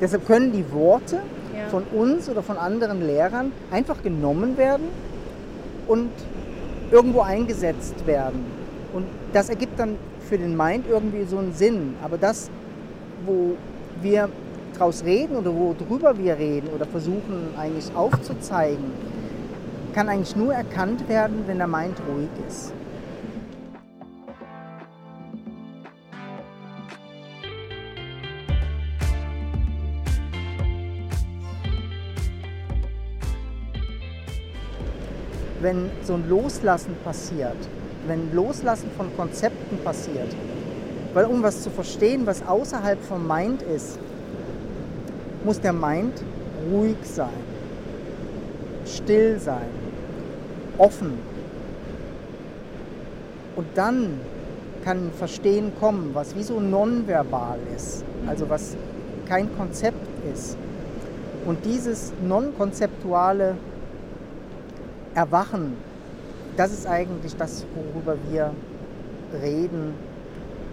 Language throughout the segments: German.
Deshalb können die Worte Ja. von uns oder von anderen Lehrern einfach genommen werden und irgendwo eingesetzt werden. Und das ergibt dann für den Mind irgendwie so einen Sinn. Aber das, wo wir draus reden oder worüber wir reden oder versuchen eigentlich aufzuzeigen, kann eigentlich nur erkannt werden, wenn der Mind ruhig ist. Wenn so ein Loslassen passiert, wenn Loslassen von Konzepten passiert, weil um was zu verstehen, was außerhalb vom Mind ist, muss der Mind ruhig sein, still sein, offen. Und dann kann Verstehen kommen, was wie so nonverbal ist, also was kein Konzept ist. Und dieses non-konzeptuale Erwachen, das ist eigentlich das, worüber wir reden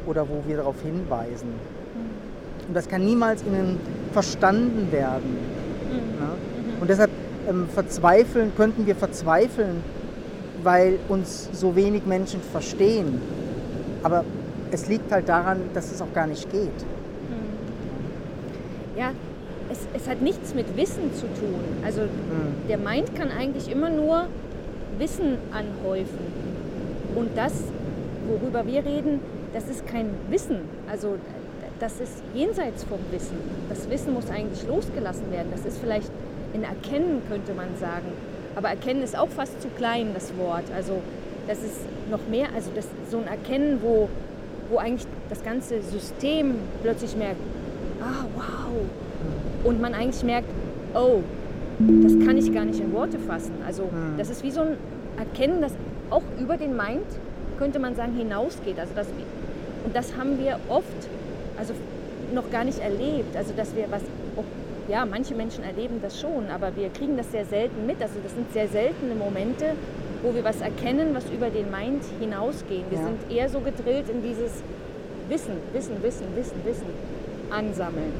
oder wo wir darauf hinweisen. Und das kann niemals innen verstanden werden. Ne? Und deshalb ähm, verzweifeln, könnten wir verzweifeln, weil uns so wenig Menschen verstehen. Aber es liegt halt daran, dass es auch gar nicht geht. Ja, es, es hat nichts mit Wissen zu tun. Also Mhm. der Mind kann eigentlich immer nur Wissen anhäufen. Und das, worüber wir reden, das ist kein Wissen. Also das ist jenseits vom Wissen. Das Wissen muss eigentlich losgelassen werden. Das ist vielleicht ein Erkennen, könnte man sagen. Aber Erkennen ist auch fast zu klein, das Wort. Also das ist noch mehr, also das, so ein Erkennen, wo, wo eigentlich das ganze System plötzlich merkt, ah, wow. Und man eigentlich merkt, oh, das kann ich gar nicht in Worte fassen. Also Mhm. das ist wie so ein Erkennen, das auch über den Mind, könnte man sagen, hinausgeht. Also das, und das haben wir oft, also noch gar nicht erlebt. Also dass wir was, oh, ja, manche Menschen erleben das schon, aber wir kriegen das sehr selten mit. Also das sind sehr seltene Momente, wo wir was erkennen, was über den Mind hinausgehen. Wir Ja. sind eher so gedrillt in dieses Wissen, Wissen, Wissen, Wissen, Wissen ansammeln.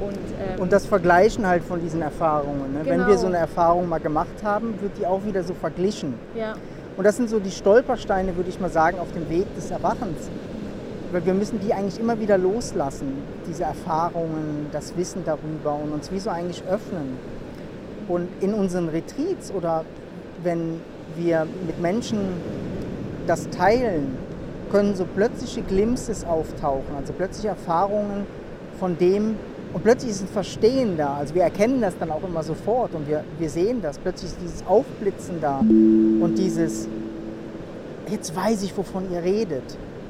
Und, ähm, Und das Vergleichen halt von diesen Erfahrungen. Ne? Wenn wir Genau. so eine Erfahrung mal gemacht haben, wird die auch wieder so verglichen. ja, Und das sind so die Stolpersteine, würde ich mal sagen, auf dem Weg des Erwachens. Weil wir müssen die eigentlich immer wieder loslassen, diese Erfahrungen, das Wissen darüber und uns wie so eigentlich öffnen. Und in unseren Retreats oder wenn wir mit Menschen das teilen, können so plötzliche Glimpses auftauchen, also plötzliche Erfahrungen von dem, und plötzlich ist ein Verstehen da. Also wir erkennen das dann auch immer sofort und wir, wir sehen das. Plötzlich ist dieses Aufblitzen da und dieses, jetzt weiß ich, wovon ihr redet.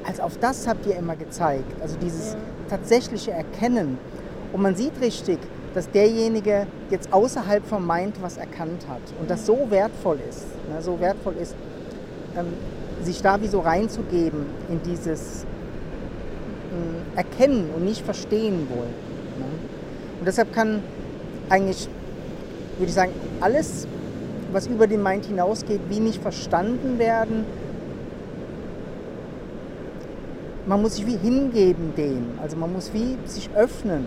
Also auf das habt ihr immer gezeigt. Also dieses tatsächliche Erkennen. Und man sieht richtig, dass derjenige jetzt außerhalb vom Mind was erkannt hat und das so wertvoll ist, ne, so wertvoll ist, ähm, sich da wie so reinzugeben in dieses Erkennen und nicht verstehen wollen. Ne? Und deshalb kann eigentlich, würde ich sagen, alles, was über den Mind hinausgeht, wie nicht verstanden werden. Man muss sich wie hingeben dem, also man muss wie sich öffnen.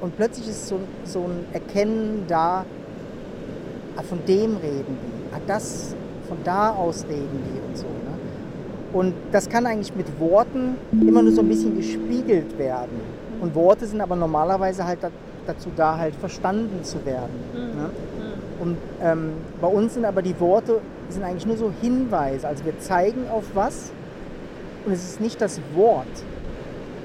Und plötzlich ist so, so ein Erkennen da, ah, von dem reden die, ah, das, von da aus reden die und so. Ne? Und das kann eigentlich mit Worten immer nur so ein bisschen gespiegelt werden. Und Worte sind aber normalerweise halt da, dazu da, halt verstanden zu werden. Ne? Und ähm, bei uns sind aber die Worte sind eigentlich nur so Hinweise. Also wir zeigen auf was und es ist nicht das Wort,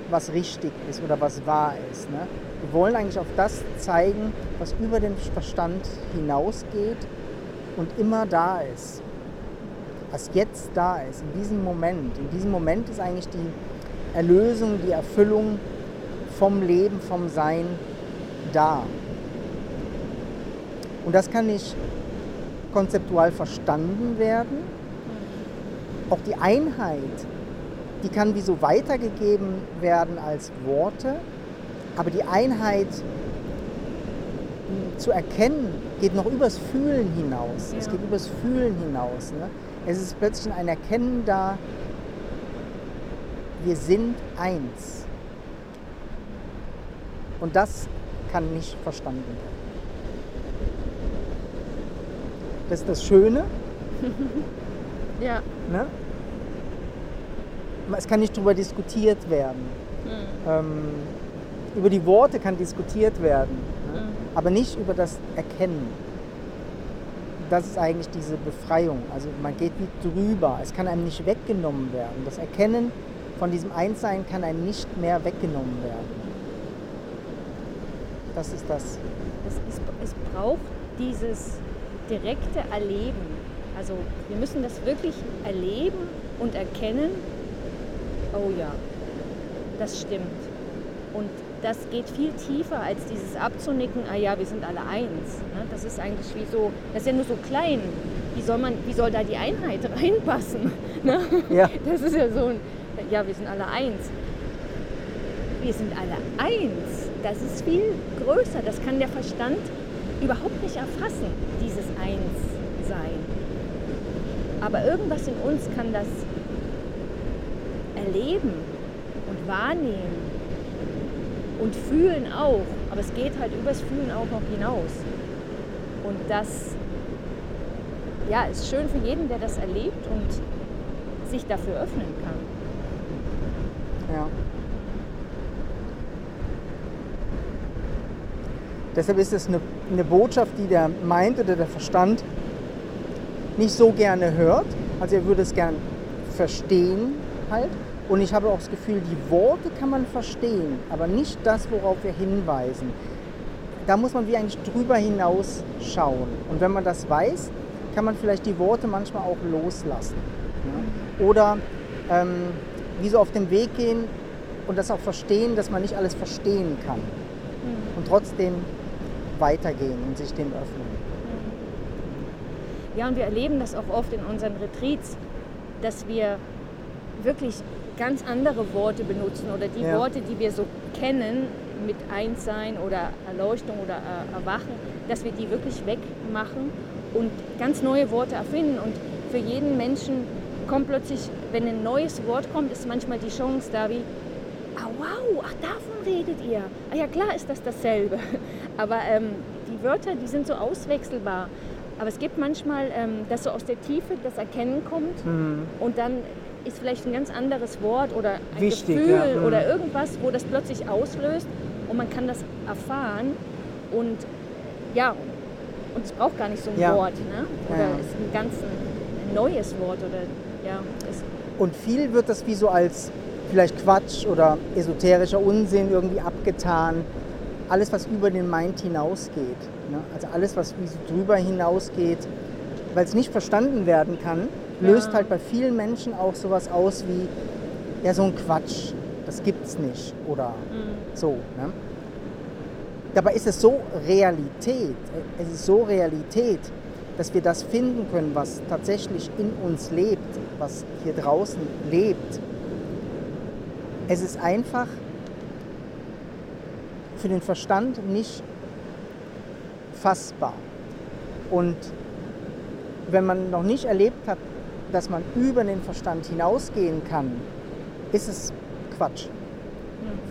was richtig ist oder was wahr ist. Ne? Wir wollen eigentlich auf das zeigen, was über den Verstand hinausgeht und immer da ist. Was jetzt da ist, in diesem Moment. In diesem Moment ist eigentlich die Erlösung, die Erfüllung vom Leben, vom Sein da. Und das kann nicht konzeptual verstanden werden. Auch die Einheit, die kann wie so weitergegeben werden als Worte, aber die Einheit mh, zu erkennen geht noch übers Fühlen hinaus. Es Ja. geht übers Fühlen hinaus. Ne? Es ist plötzlich ein Erkennen da, wir sind eins. Und das kann nicht verstanden werden. Das ist das Schöne. Ja. Ne? Es kann nicht darüber diskutiert werden. Mhm. Ähm, über die Worte kann diskutiert werden, ne? Mhm. aber nicht über das Erkennen. Das ist eigentlich diese Befreiung. Also man geht wie drüber. Es kann einem nicht weggenommen werden. Das Erkennen von diesem Einssein kann einem nicht mehr weggenommen werden. Das ist das. Es, ist, es braucht dieses direkte Erleben. Also wir müssen das wirklich erleben und erkennen. Oh ja, das stimmt. Und das geht viel tiefer als dieses abzunicken, ah ja, wir sind alle eins. Ne? Das ist eigentlich wie so, das ist ja nur so klein. Wie soll, man, wie soll da die Einheit reinpassen? Ne? Ja. Das ist ja so ein, ja, wir sind alle eins. Wir sind alle eins. Das ist viel größer. Das kann der Verstand überhaupt nicht erfassen, dieses Einssein. Aber irgendwas in uns kann das erleben und wahrnehmen und fühlen auch. Aber es geht halt übers Fühlen auch noch hinaus. Und das ja, ist schön für jeden, der das erlebt und sich dafür öffnen kann. Ja. Deshalb ist es eine, eine Botschaft, die der meint oder der Verstand nicht so gerne hört. Also er würde es gern verstehen halt. Und ich habe auch das Gefühl, die Worte kann man verstehen, aber nicht das, worauf wir hinweisen. Da muss man wie eigentlich drüber hinaus schauen. Und wenn man das weiß, kann man vielleicht die Worte manchmal auch loslassen. Oder ähm, wie so auf dem Weg gehen und das auch verstehen, dass man nicht alles verstehen kann. Und trotzdem weitergehen und sich dem öffnen. Ja, und wir erleben das auch oft in unseren Retreats, dass wir wirklich ganz andere Worte benutzen oder die Ja. Worte, die wir so kennen mit Einssein oder Erleuchtung oder Erwachen, dass wir die wirklich wegmachen und ganz neue Worte erfinden. Und für jeden Menschen kommt plötzlich, wenn ein neues Wort kommt, ist manchmal die Chance da wie, ah wow, ach davon redet ihr. Ah ja klar ist das dasselbe. Aber ähm, die Wörter, die sind so auswechselbar. Aber es gibt manchmal, ähm, dass so aus der Tiefe das Erkennen kommt Mhm. und dann ist vielleicht ein ganz anderes Wort oder ein Wichtig, Gefühl ja, mhm. oder irgendwas, wo das plötzlich auslöst und man kann das erfahren und ja, und es braucht gar nicht so ein Ja. Wort, ne? Oder Ja. ist ein ganz ein neues Wort oder ja, ist, Und viel wird das wie so als vielleicht Quatsch oder esoterischer Unsinn irgendwie abgetan. Alles, was über den Mind hinausgeht. Ne? Also alles, was wie so drüber hinausgeht, weil es nicht verstanden werden kann, löst halt bei vielen Menschen auch sowas aus wie, ja, so ein Quatsch, das gibt's nicht. Oder so. Ne? Dabei ist es so Realität, es ist so Realität, dass wir das finden können, was tatsächlich in uns lebt, was hier draußen lebt. Es ist einfach für den Verstand nicht fassbar. Und wenn man noch nicht erlebt hat, dass man über den Verstand hinausgehen kann, ist es Quatsch.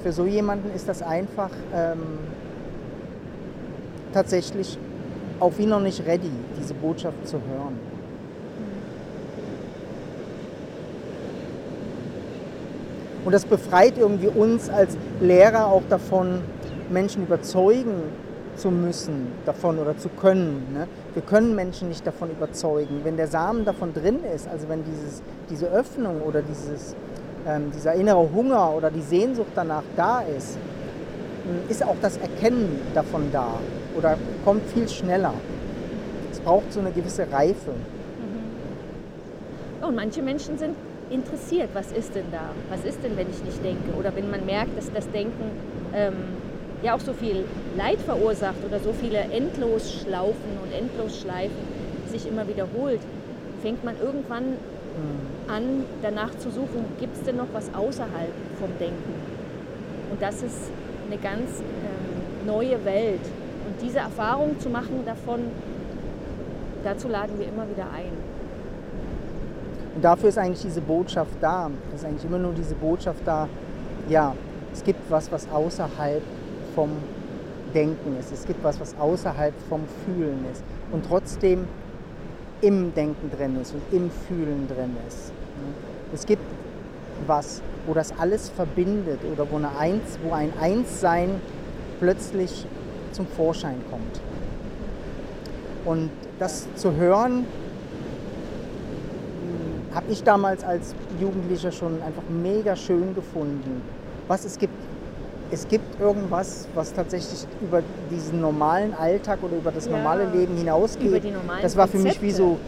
Für so jemanden ist das einfach ähm, tatsächlich auch wie noch nicht ready, diese Botschaft zu hören. Und das befreit irgendwie uns als Lehrer auch davon, Menschen überzeugen zu müssen davon oder zu können. Ne? Wir können Menschen nicht davon überzeugen. Wenn der Samen davon drin ist, also wenn dieses, diese Öffnung oder dieses, ähm, dieser innere Hunger oder die Sehnsucht danach da ist, m, ist auch das Erkennen davon da oder kommt viel schneller. Es braucht so eine gewisse Reife. Und manche Menschen sind interessiert, was ist denn da? Was ist denn, wenn ich nicht denke? Oder wenn man merkt, dass das Denken ähm, ja auch so viel Leid verursacht oder so viele Endlosschlaufen und Endlosschleifen sich immer wiederholt, fängt man irgendwann an, danach zu suchen, gibt es denn noch was außerhalb vom Denken? Und das ist eine ganz ähm, neue Welt. Und diese Erfahrung zu machen davon, dazu laden wir immer wieder ein. Und dafür ist eigentlich diese Botschaft da. Es ist eigentlich immer nur diese Botschaft da, ja, es gibt was, was außerhalb vom Denken ist. Es gibt was, was außerhalb vom Fühlen ist und trotzdem im Denken drin ist und im Fühlen drin ist. Es gibt was, wo das alles verbindet oder wo, eine Eins, wo ein Einssein plötzlich zum Vorschein kommt. Und das zu hören, habe ich damals als Jugendlicher schon einfach mega schön gefunden. Was es gibt, es gibt irgendwas, was tatsächlich über diesen normalen Alltag oder über das Ja, normale Leben hinausgeht. über die das war für mich wie so,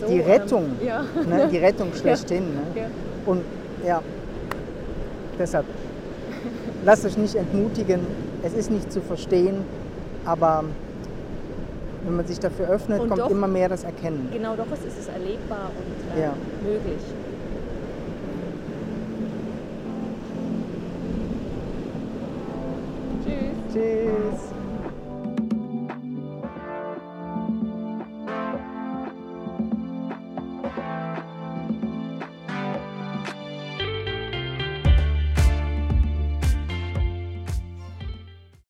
so, die ähm, Rettung, ja. ne? die Rettung schlechthin. Ne? Ja. Und ja, deshalb, lasst euch nicht entmutigen, es ist nicht zu verstehen, aber wenn man sich dafür öffnet, Und kommt doch- immer mehr das Erkennen. Genau, doch, es ist es erlebbar und äh, Ja. möglich.